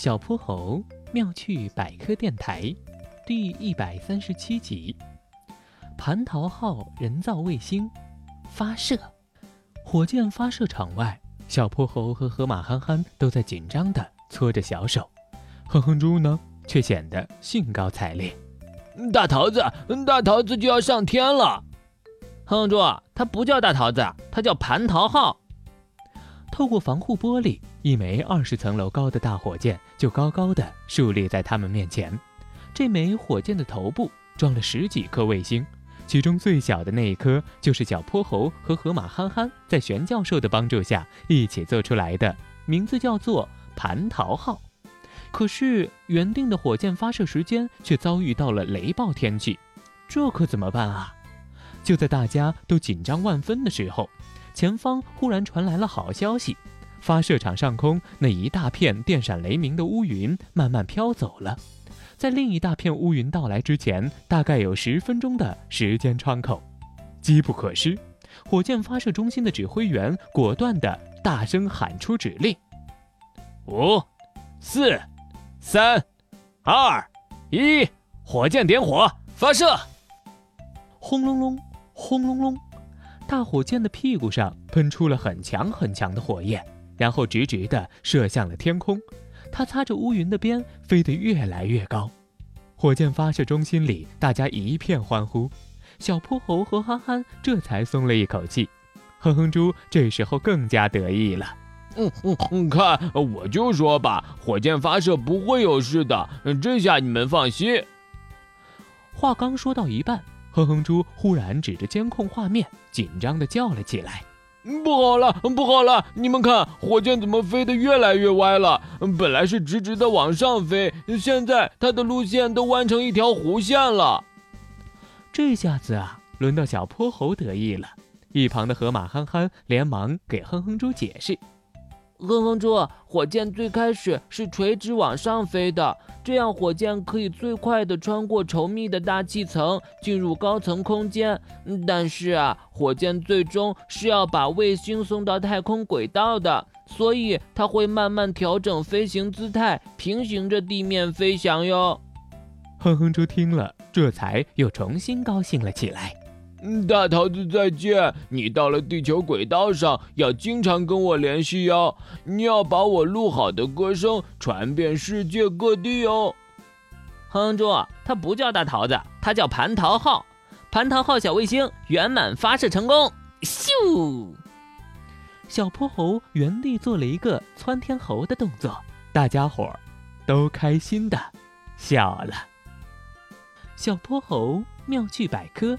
小泼猴妙趣百科电台第一百三十七集：蟠桃号人造卫星发射。火箭发射场外，小泼猴和河马憨憨都在紧张地搓着小手，哼哼猪呢却显得兴高采烈。大桃子，大桃子就要上天了！哼哼猪，它不叫大桃子，它叫蟠桃号。透过防护玻璃，一枚二十层楼高的大火箭就高高的竖立在他们面前。这枚火箭的头部装了十几颗卫星，其中最小的那一颗就是小泼猴和河马憨憨在玄教授的帮助下一起做出来的，名字叫做蟠桃号。可是原定的火箭发射时间却遭遇到了雷暴天气，这可怎么办啊？就在大家都紧张万分的时候。前方忽然传来了好消息，发射场上空那一大片电闪雷鸣的乌云慢慢飘走了，在另一大片乌云到来之前，大概有十分钟的时间窗口。机不可失，火箭发射中心的指挥员果断地大声喊出指令：五、四、三、二、一，火箭点火，发射！轰隆隆，轰隆隆。大火箭的屁股上喷出了很强很强的火焰，然后直直地射向了天空。它擦着乌云的边，飞得越来越高。火箭发射中心里，大家一片欢呼。小泼猴和憨憨这才松了一口气。哼哼猪这时候更加得意了。嗯嗯，看，我就说吧，火箭发射不会有事的，这下你们放心。话刚说到一半。哼哼猪忽然指着监控画面，紧张地叫了起来：“不好了，不好了！你们看，火箭怎么飞得越来越歪了？本来是直直的往上飞，现在它的路线都弯成一条弧线了。”这下子啊，轮到小泼猴得意了。一旁的河马憨憨连忙给哼哼猪解释。哼哼猪，火箭最开始是垂直往上飞的，这样火箭可以最快的穿过稠密的大气层，进入高层空间。但是啊，火箭最终是要把卫星送到太空轨道的，所以它会慢慢调整飞行姿态，平行着地面飞翔哟。哼哼猪听了，这才又重新高兴了起来。大桃子再见！你到了地球轨道上，要经常跟我联系哟。你要把我录好的歌声传遍世界各地哦。哼哼猪，它不叫大桃子，它叫蟠桃号。蟠桃号小卫星圆满发射成功！咻！小泼猴原地做了一个窜天猴的动作，大家伙儿都开心的笑了。小泼猴妙趣百科。